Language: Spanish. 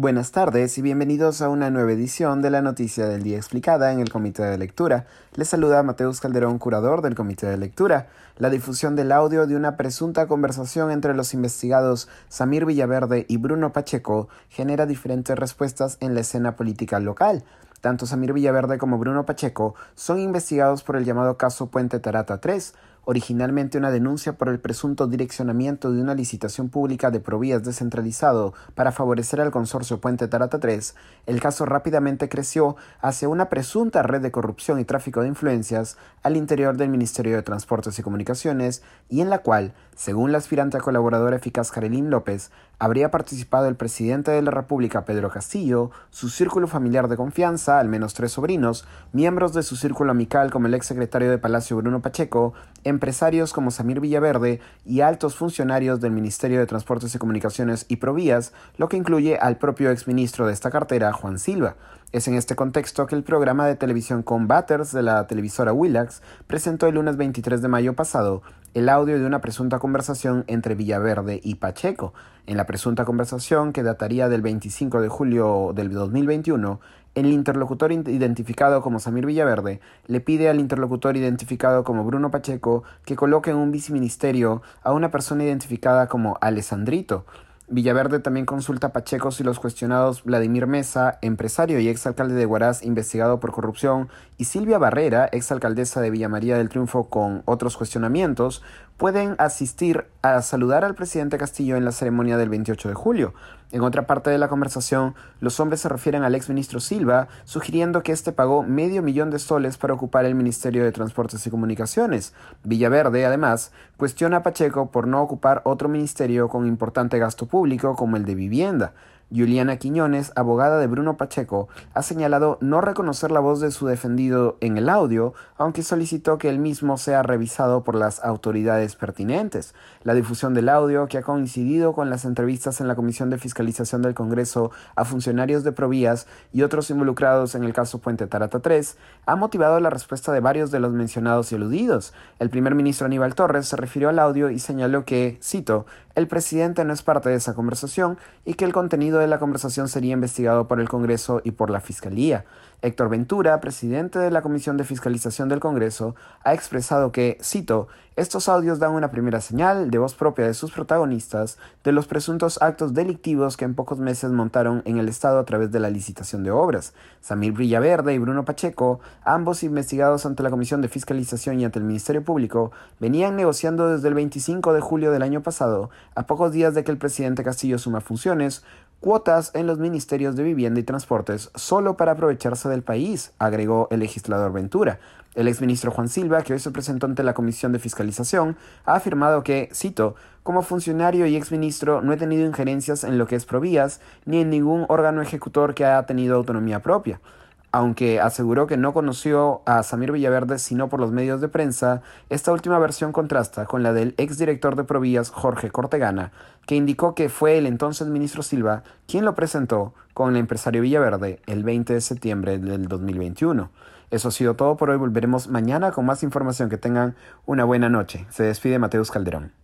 Buenas tardes y bienvenidos a una nueva edición de la Noticia del Día Explicada en el Comité de Lectura. Les saluda Mateus Calderón, curador del Comité de Lectura. La difusión del audio de una presunta conversación entre los investigados Samir Villaverde y Bruno Pacheco genera diferentes respuestas en la escena política local. Tanto Samir Villaverde como Bruno Pacheco son investigados por el llamado caso Puente Tarata 3, originalmente una denuncia por el presunto direccionamiento de una licitación pública de provías descentralizado para favorecer al consorcio Puente Tarata 3, el caso rápidamente creció hacia una presunta red de corrupción y tráfico de influencias al interior del Ministerio de Transportes y Comunicaciones y en la cual, según la aspirante a colaboradora eficaz Karelín López, habría participado el presidente de la República Pedro Castillo, su círculo familiar de confianza, al menos tres sobrinos, miembros de su círculo amical como el exsecretario de Palacio Bruno Pacheco, empresarios como Samir Villaverde y altos funcionarios del Ministerio de Transportes y Comunicaciones y Provías, lo que incluye al propio exministro de esta cartera, Juan Silva. Es en este contexto que el programa de televisión Combaters de la televisora Willax presentó el lunes 23 de mayo pasado el audio de una presunta conversación entre Villaverde y Pacheco. En la presunta conversación, que dataría del 25 de julio del 2021, el interlocutor identificado como Samir Villaverde le pide al interlocutor identificado como Bruno Pacheco que coloque en un viceministerio a una persona identificada como Alessandrito. Villaverde también consulta a Pacheco si los cuestionados Vladimir Mesa, empresario y exalcalde de Huaraz investigado por corrupción, y Silvia Barrera, exalcaldesa de Villa María del Triunfo con otros cuestionamientos, pueden asistir a saludar al presidente Castillo en la ceremonia del 28 de julio. En otra parte de la conversación, los hombres se refieren al exministro Silva, sugiriendo que éste pagó medio millón de soles para ocupar el Ministerio de Transportes y Comunicaciones. Villaverde, además, cuestiona a Pacheco por no ocupar otro ministerio con importante gasto público como el de vivienda. Juliana Quiñones, abogada de Bruno Pacheco, ha señalado no reconocer la voz de su defendido en el audio, aunque solicitó que el mismo sea revisado por las autoridades pertinentes. La difusión del audio, que ha coincidido con las entrevistas en la Comisión de Fiscalización del Congreso a funcionarios de Provías y otros involucrados en el caso Puente Tarata 3, ha motivado la respuesta de varios de los mencionados y eludidos. El primer ministro Aníbal Torres se refirió al audio y señaló que, cito, el presidente no es parte de esa conversación y que el contenido de la conversación sería investigado por el Congreso y por la Fiscalía. Héctor Ventura, presidente de la Comisión de Fiscalización del Congreso, ha expresado que, cito, estos audios dan una primera señal de voz propia de sus protagonistas de los presuntos actos delictivos que en pocos meses montaron en el Estado a través de la licitación de obras. Samir Villaverde y Bruno Pacheco, ambos investigados ante la Comisión de Fiscalización y ante el Ministerio Público, venían negociando desde el 25 de julio del año pasado, a pocos días de que el presidente Castillo suma funciones, cuotas en los ministerios de Vivienda y Transportes solo para aprovecharse del país, agregó el legislador Ventura. El exministro Juan Silva, que hoy se presentó ante la Comisión de Fiscalización, ha afirmado que, cito, como funcionario y exministro no he tenido injerencias en lo que es Provías, ni en ningún órgano ejecutor que haya tenido autonomía propia aunque aseguró que no conoció a Samir Villaverde sino por los medios de prensa, esta última versión contrasta con la del exdirector de Provías Jorge Cortegana, que indicó que fue el entonces ministro Silva quien lo presentó con el empresario Villaverde el 20 de septiembre del 2021. Eso ha sido todo por hoy, volveremos mañana con más información, que tengan una buena noche. Se despide Mateus Calderón.